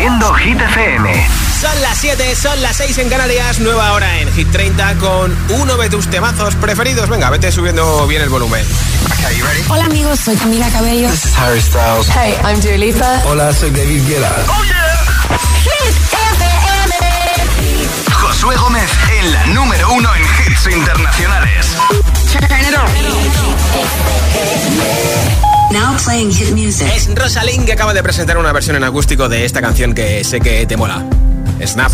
Reproduciendo Hit FM. Son las 7, son las 6 en Canarias, nueva hora en Hit 30 con uno de tus temazos preferidos. Venga, vete subiendo bien el volumen. Hola amigos, soy Camila Cabello. This is Harry Styles. Hey, I'm Dua Lipa. Hola, soy David Guetta. Oh yeah. Hit FM. Josué Gómez en la número uno en hits internacionales. Now playing hit music. Es Rosalind que acaba de presentar una versión en acústico de esta canción que sé que te mola. Snap.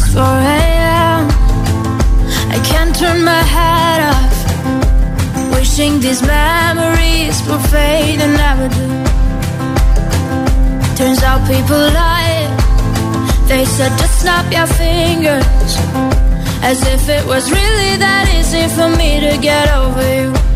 I can't turn my head off. Wishing these memories will fade and never do. Turns out people lie. They said just snap your fingers. As if it was really that easy for me to get over you.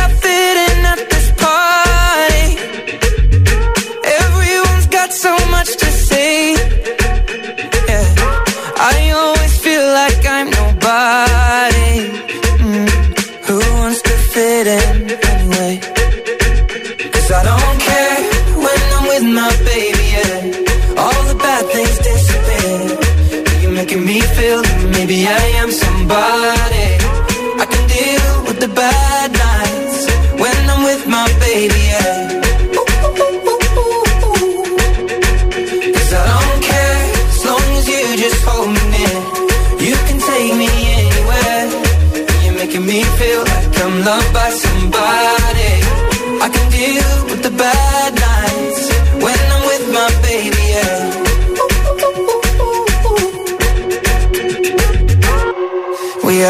much to say. Yeah. I always feel like I'm nobody.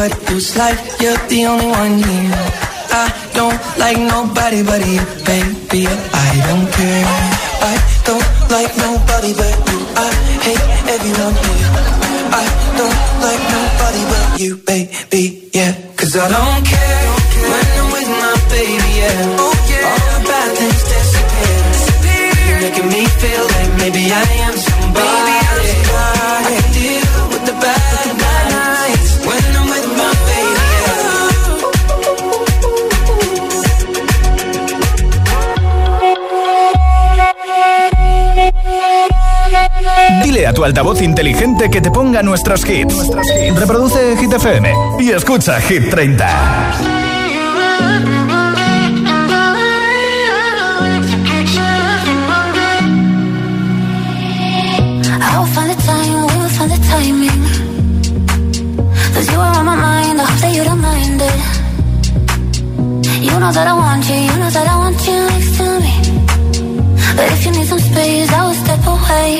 But. It's like you're the only one here. I don't like nobody but you, baby. I don't care. I don't like nobody but you. I hate everyone here. I don't like nobody but you, baby. Tu altavoz inteligente que te ponga nuestros hits. Reproduce Hit FM y escucha Hit 30. I'll find the time, we'll find the timing. Cause you are on my mind, I hope that you don't mind it. You know that I want you, you know that I want you next to me. But if you need some space, I will step away.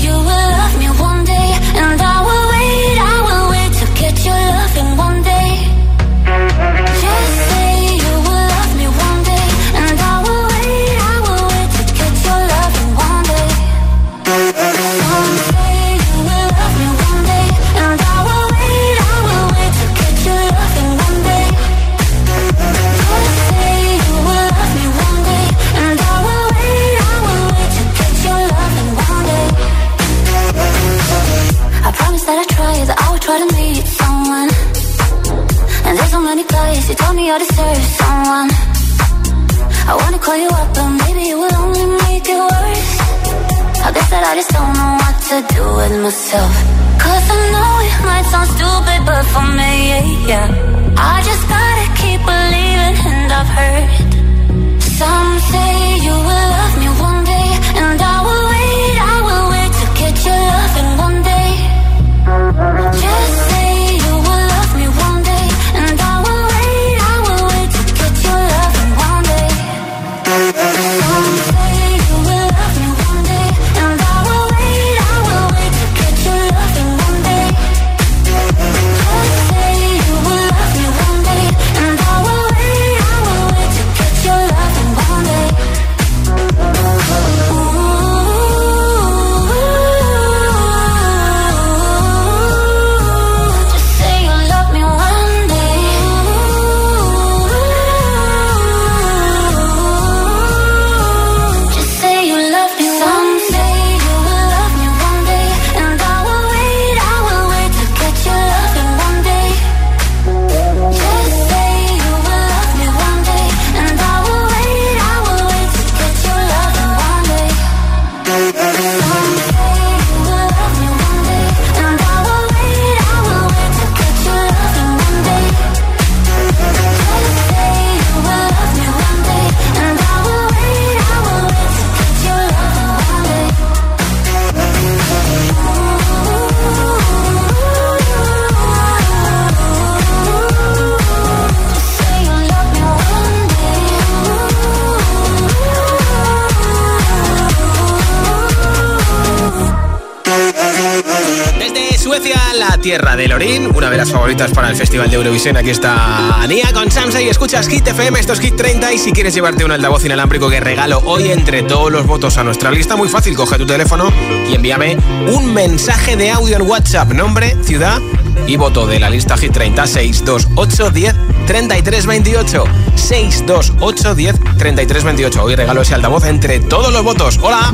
tierra de Lorín, una de las favoritas para el Festival de Eurovisión. Aquí está Nia con Samsa y escuchas Hit FM, esto es Hit 30 y si quieres llevarte un altavoz inalámbrico que regalo hoy entre todos los votos a nuestra lista, muy fácil, coge tu teléfono y envíame un mensaje de audio en WhatsApp, nombre, ciudad y voto de la lista Hit 30 628 10 33 28 628 10 33 28. Hoy regalo ese altavoz entre todos los votos. ¡Hola!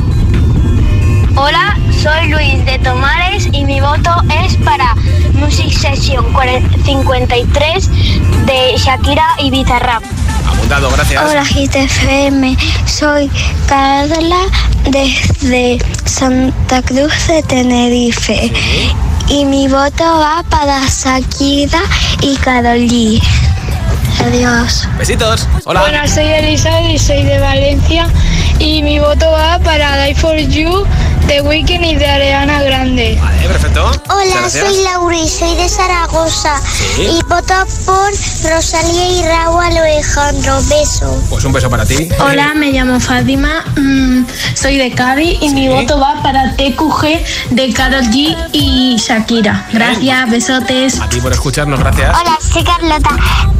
Hola, soy Luis de Tomares y mi voto es para Music Session 53 de Shakira y Bizarrap. Apuntado, gracias. Hola GTFM, soy Carla desde Santa Cruz de Tenerife y mi voto va para Shakira y Karol G. Adiós. Besitos. Hola. Buenas, soy Elisa y soy de Valencia y mi voto va para Die for You de Weekend y de Ariana Grande. Vale, perfecto. Hola, soy Laura y soy de Zaragoza y voto por Rosalía y Raúl Alejandro. Beso. Pues un beso para ti. Hola, me llamo Fátima, mm, soy de Cádiz y mi voto va para TQG de Karol G y Shakira. Gracias, besotes. A ti por escucharnos, gracias. Hola, soy Carlota,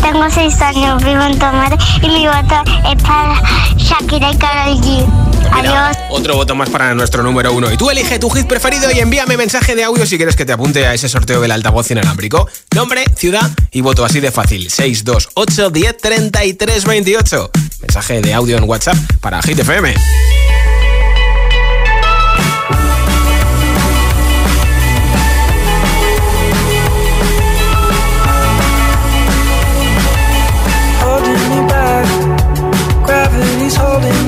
tengo seis años, vivo en Tomate y mi voto es para Shakira y Karol G. Mira, Adiós. Otro voto más para nuestro número uno. Y tú elige tu hit preferido y envíame mensaje de audio si quieres que te apunte a ese sorteo del altavoz inalámbrico. Nombre, ciudad y voto así de fácil. 628 10 33 28. Mensaje de audio en WhatsApp para Hit FM. holding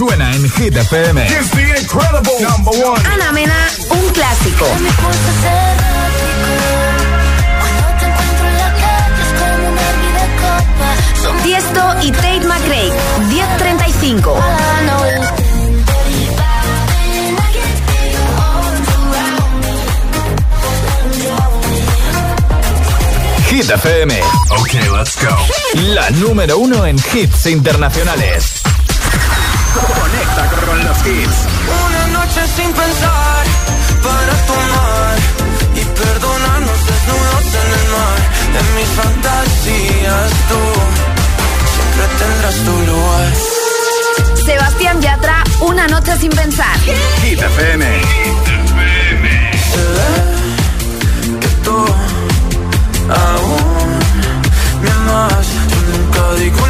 Suena en Hit FM. It's the incredible number one. Ana Mena, un clásico. Tiesto y Tate McRae, 1035. Hit FM. Ok, let's go. La número uno en hits internacionales levanta con los hits. Una noche sin pensar para tomar y perdonarnos desnudos en el mar. En mis fantasías tú siempre tendrás tu lugar. Sebastián Yatra, una noche sin pensar. Hit FM. Eh, que tú aún me amas. Yo nunca digo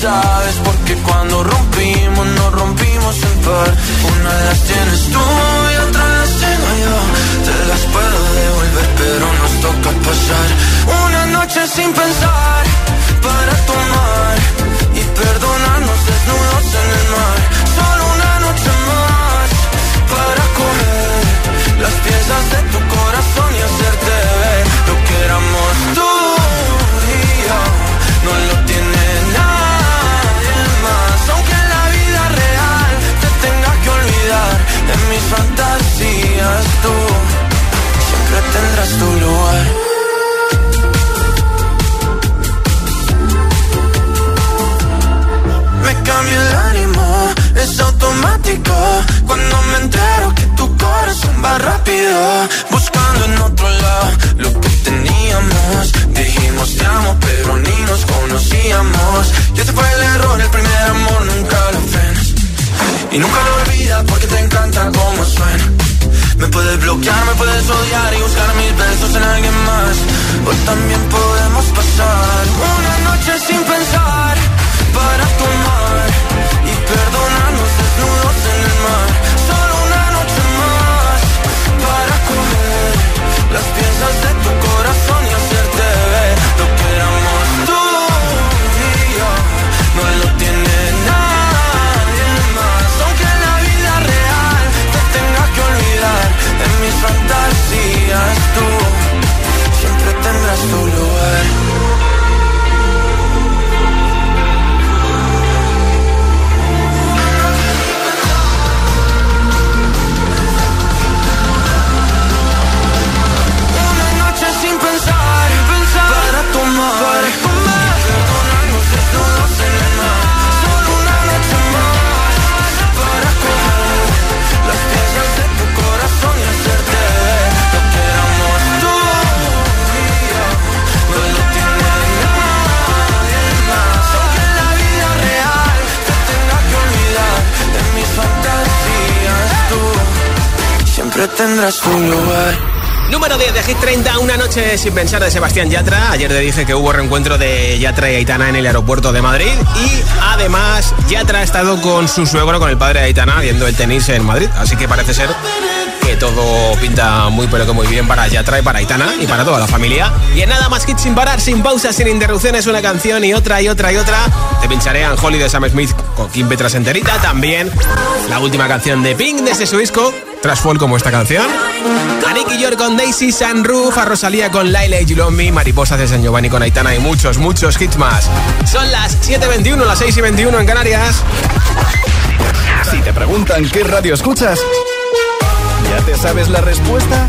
sabes porque cuando rompimos nos rompimos en par. Una de las tienes tú y otra las tengo yo. Te las Número 10 de Hit 30, Una noche sin pensar de Sebastián Yatra. Ayer te dije que hubo reencuentro de Yatra y Aitana en el aeropuerto de Madrid. Y además, Yatra ha estado con su suegro, con el padre de Aitana, viendo el tenis en Madrid. Así que parece ser que todo pinta muy pero que muy bien para Yatra y para Aitana y para toda la familia. Y en nada más hit sin parar, sin pausas, sin interrupciones, una canción y otra y otra y otra. Te pincharé a Holly de Sam Smith con Kim Petras enterita. También la última canción de Pink desde su disco Trashfall como esta canción. A Nicky York con Daisy Sunroof, a Rosalía con Laila y Gilomi, Mariposas de San Giovanni con Aitana y muchos, muchos hits más. Son las 7.21, las 6.21 en Canarias. Si te preguntan qué radio escuchas, ¿ya te sabes la respuesta?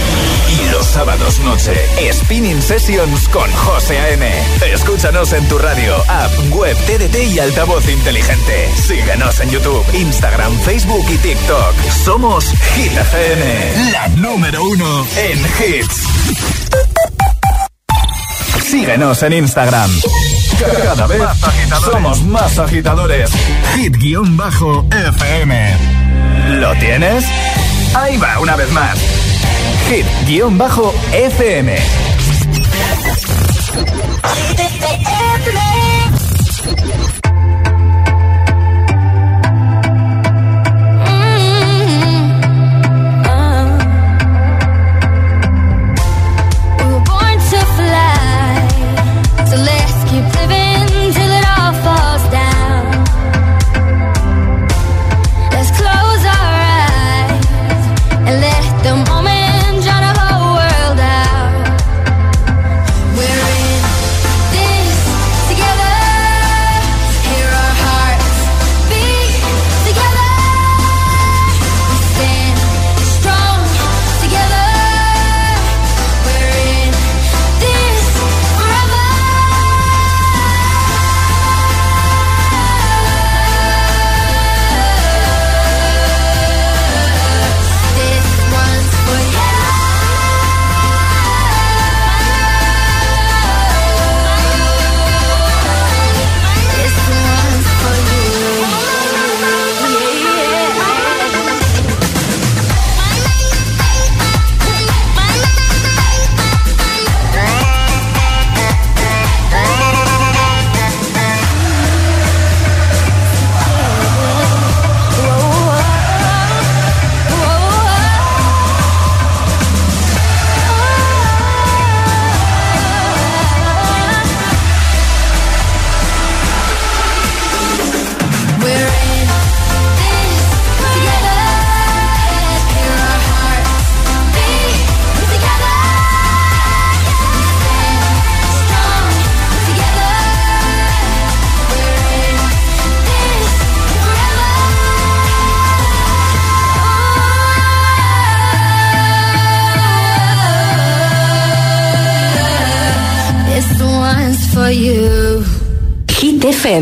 Y los sábados noche, Spinning Sessions con José A.M. Escúchanos en tu radio, app, web, TDT y altavoz inteligente. Síguenos en YouTube, Instagram, Facebook y TikTok. Somos Hit FM, la número uno en hits. Síguenos en Instagram. Cada vez somos más agitadores. Hit-FM. ¿Lo tienes? Ahí va, una vez más. Hit-FM.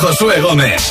Josué Gómez.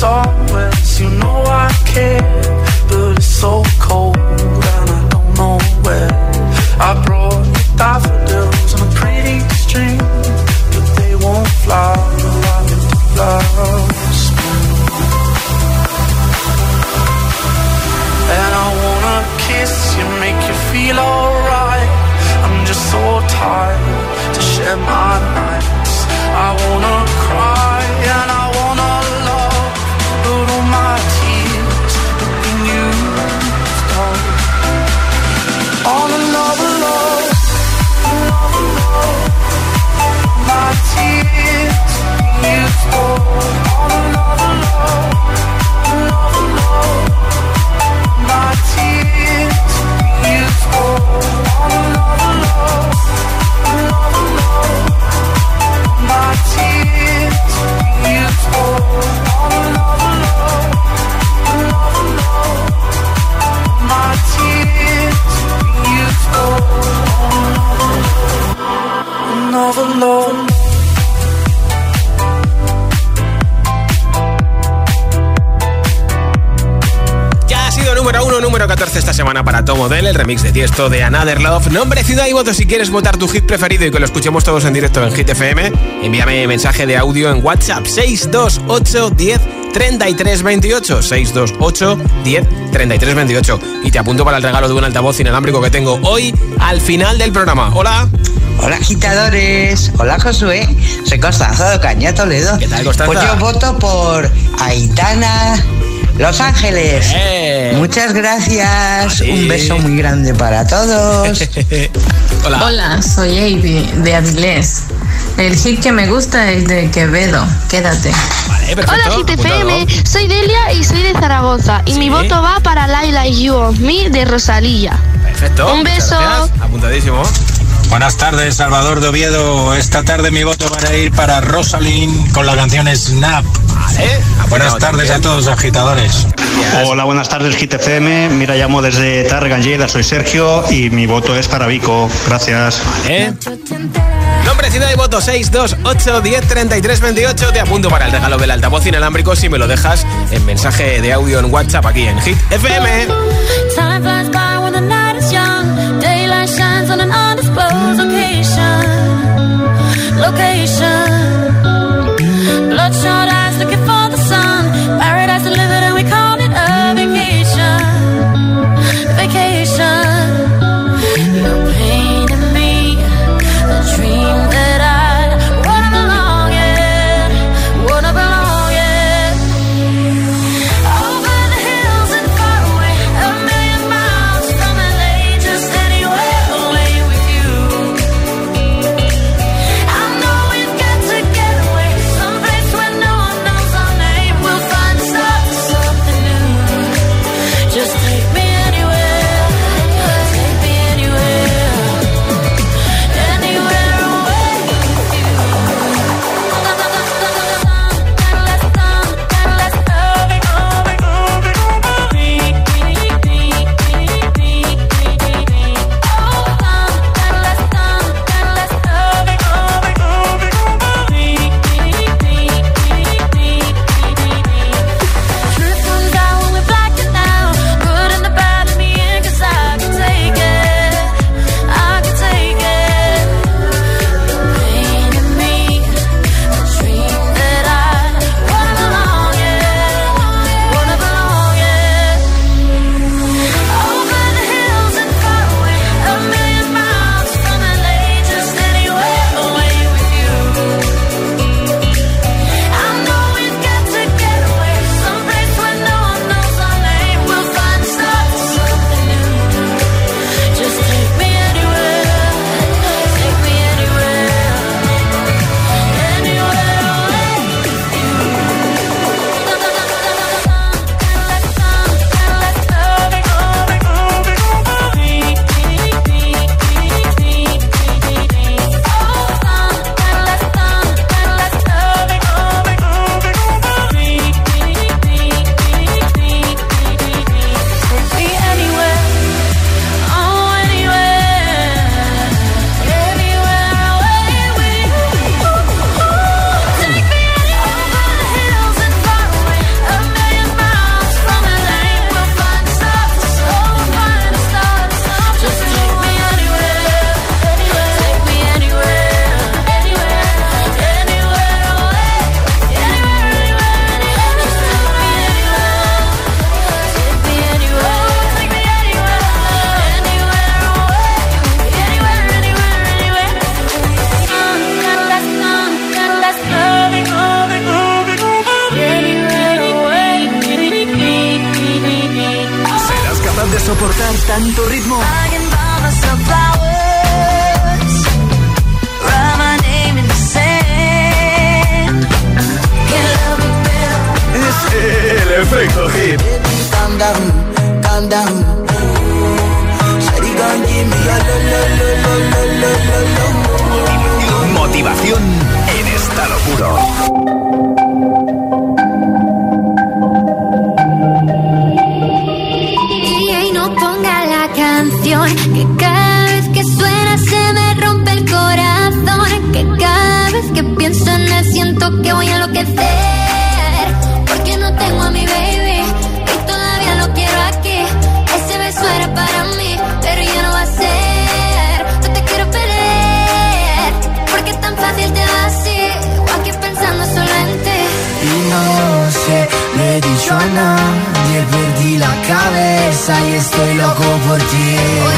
wanna take you know I care, but it's so cold and I don't know where. I brought daffodils a pretty string, but they won't fly like last spring. And I wanna kiss you, make you feel alright. Odell, el remix de Tiesto de Another Love. Nombre, ciudad y voto si quieres votar tu hit preferido y que lo escuchemos todos en directo en Hit FM. Envíame mensaje de audio en WhatsApp 628 10 33 28 628 10 33 28 y te apunto para el regalo de un altavoz inalámbrico que tengo hoy al final del programa. Hola. Hola agitadores, hola Josué, soy Constanza de Caña Toledo. ¿Qué tal, Constanza? Pues yo voto por Aitana Los Ángeles. Eh. Muchas gracias, un beso muy grande para todos. Hola. Hola, soy Avi de Avilés. El hit que me gusta es de Quevedo. Quédate. Vale, perfecto. Hola GTFM, soy Delia y soy de Zaragoza y Sí. mi voto va para Laila You of Me de Rosalía. Perfecto. Un beso. Apuntadísimo. Buenas tardes, Salvador de Oviedo. Esta tarde mi voto va a ir para Rosalind con la canción Snap. Buenas tardes a todos, agitadores. Hola, buenas tardes, GTFM. Mira, llamo desde Targa, Lleida, soy Sergio y mi voto es para Vico. Gracias. Vale. Nombre, ciudad y voto 628 10 33 28. Te apunto para el regalo del altavoz inalámbrico si me lo dejas en mensaje de audio en WhatsApp aquí en Hit FM. Undisclosed location. Location. Bloodshot estoy loco por ti.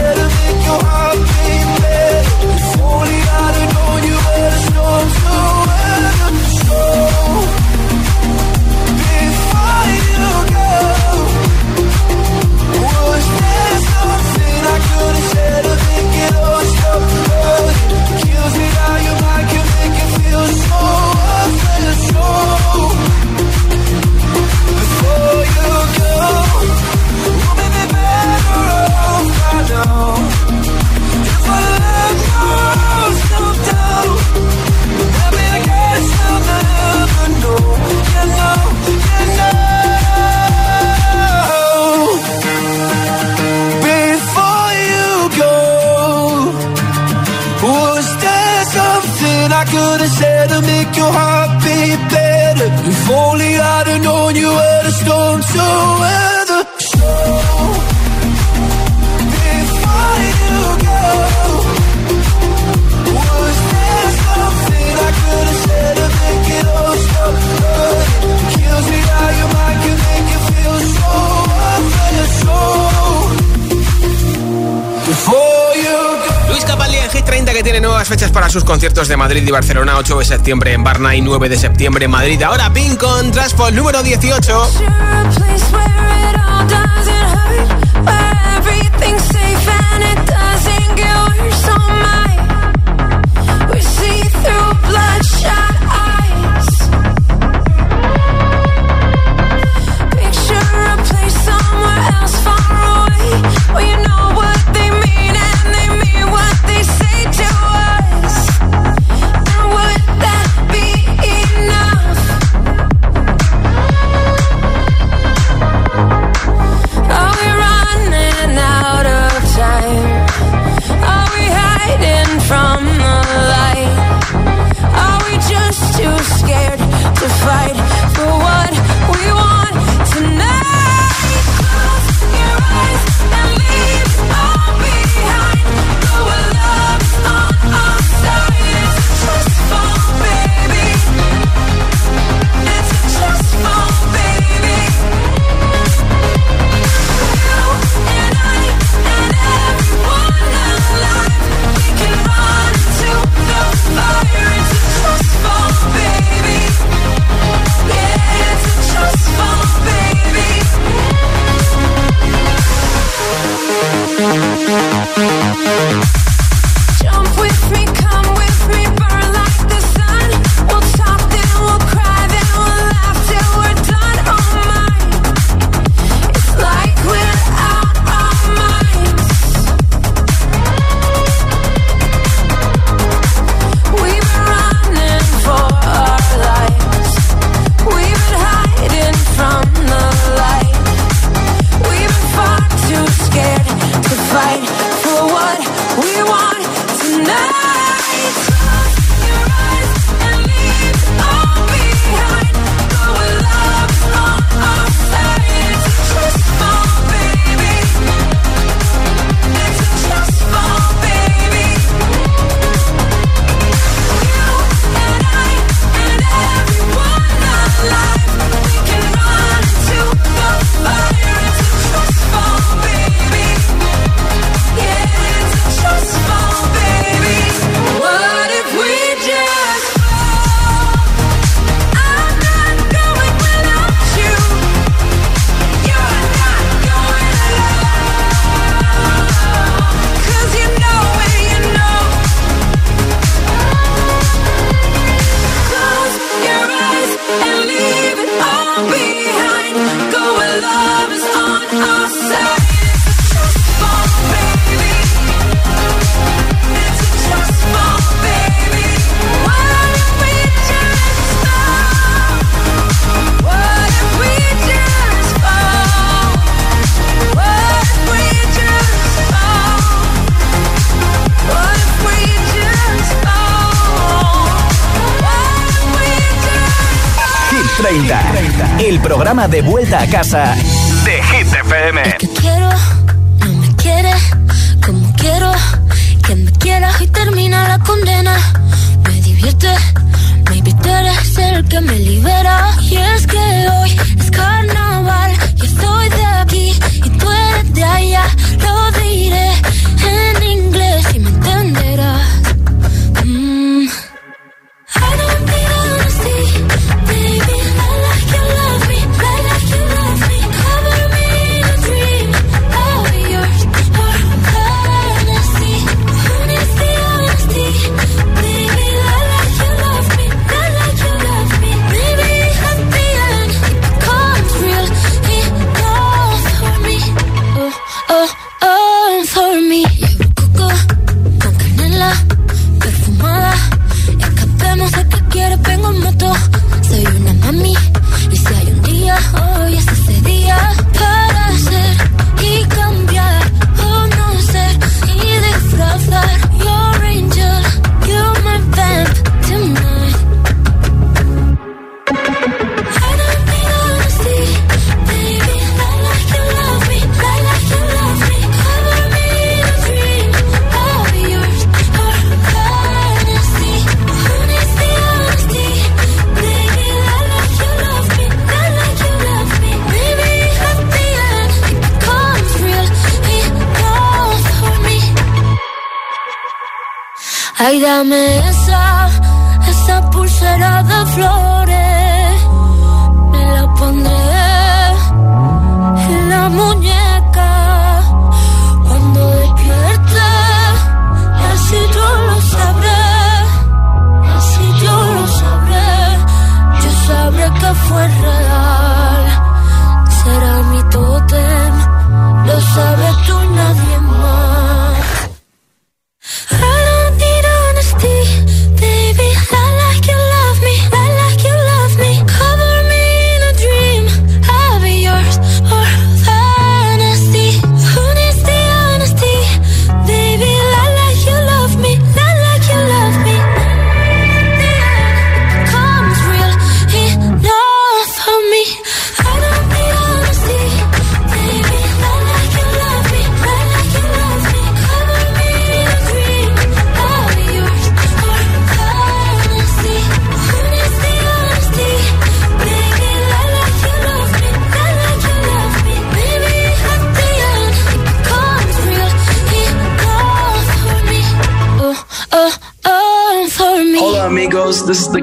better make your heart beat know. fechas para sus conciertos de Madrid y Barcelona, 8 de septiembre en Barna y 9 de septiembre en Madrid. Ahora Pink con Transport número 18. Well, you know what? Programa de vuelta a casa de Hit FM. que quiero, no me quiere como quiero. Que me quiera y termina la condena. Me divierte, maybe tú eres el que me libera. Y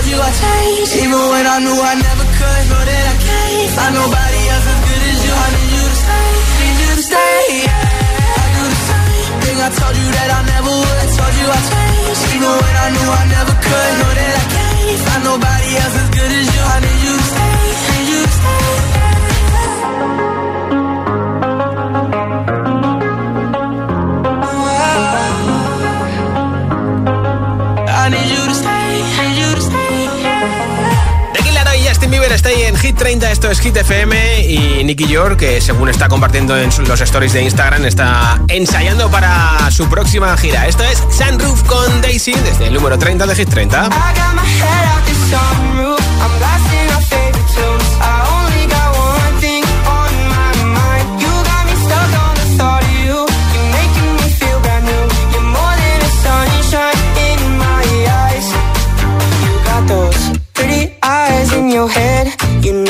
Told you even when I knew I never could. Know that I can't find nobody else as good as you. I need you to stay, need you to stay. Yeah. I do the same thing I told you that I never would. I told you I changed, even when I knew I never could. Know that I can't find nobody else as good as you. I need you to stay. 30, esto es Hit FM y Nicky York, que según está compartiendo en los stories de Instagram, está ensayando para su próxima gira. Esto es Sunroof con Daisy desde el número 30 de Hit 30.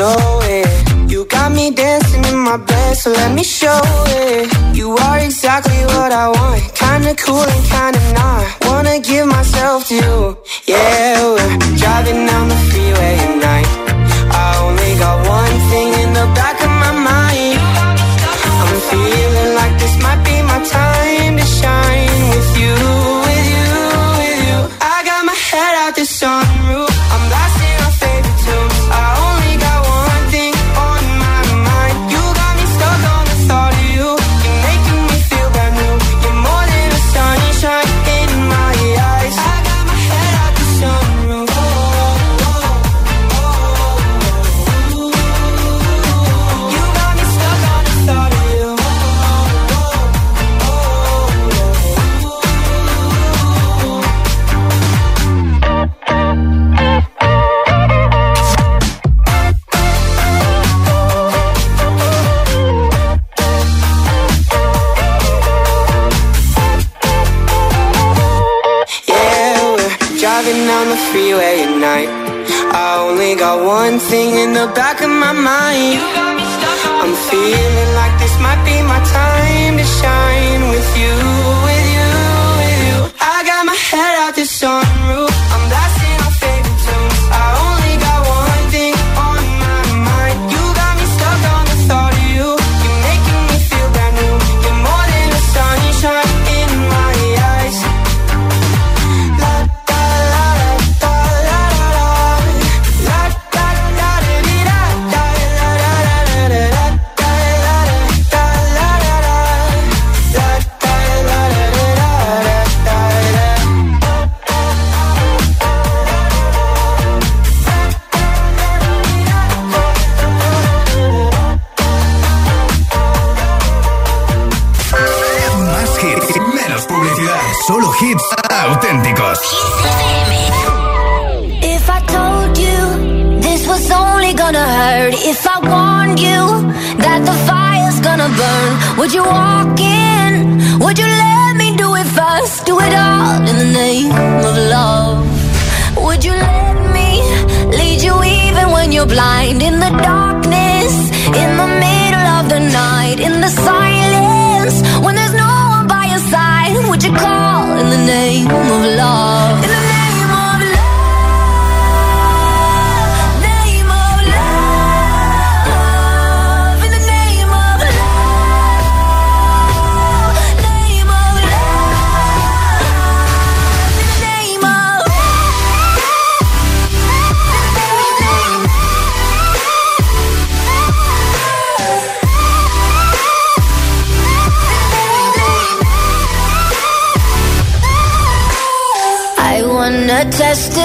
Know it. You got me dancing in my bed, so let me show it. You are exactly what I want, kinda cool and kinda not. Wanna give myself to you, yeah. hits auténticos. If I told you this was only gonna hurt, if I warned you that the fire's gonna burn, would you walk in? Would you let me do it first? Do it all in the name of love. Would you let me lead you even when you're blind? In the darkness, in the middle of the night, in the silence name of love. Test.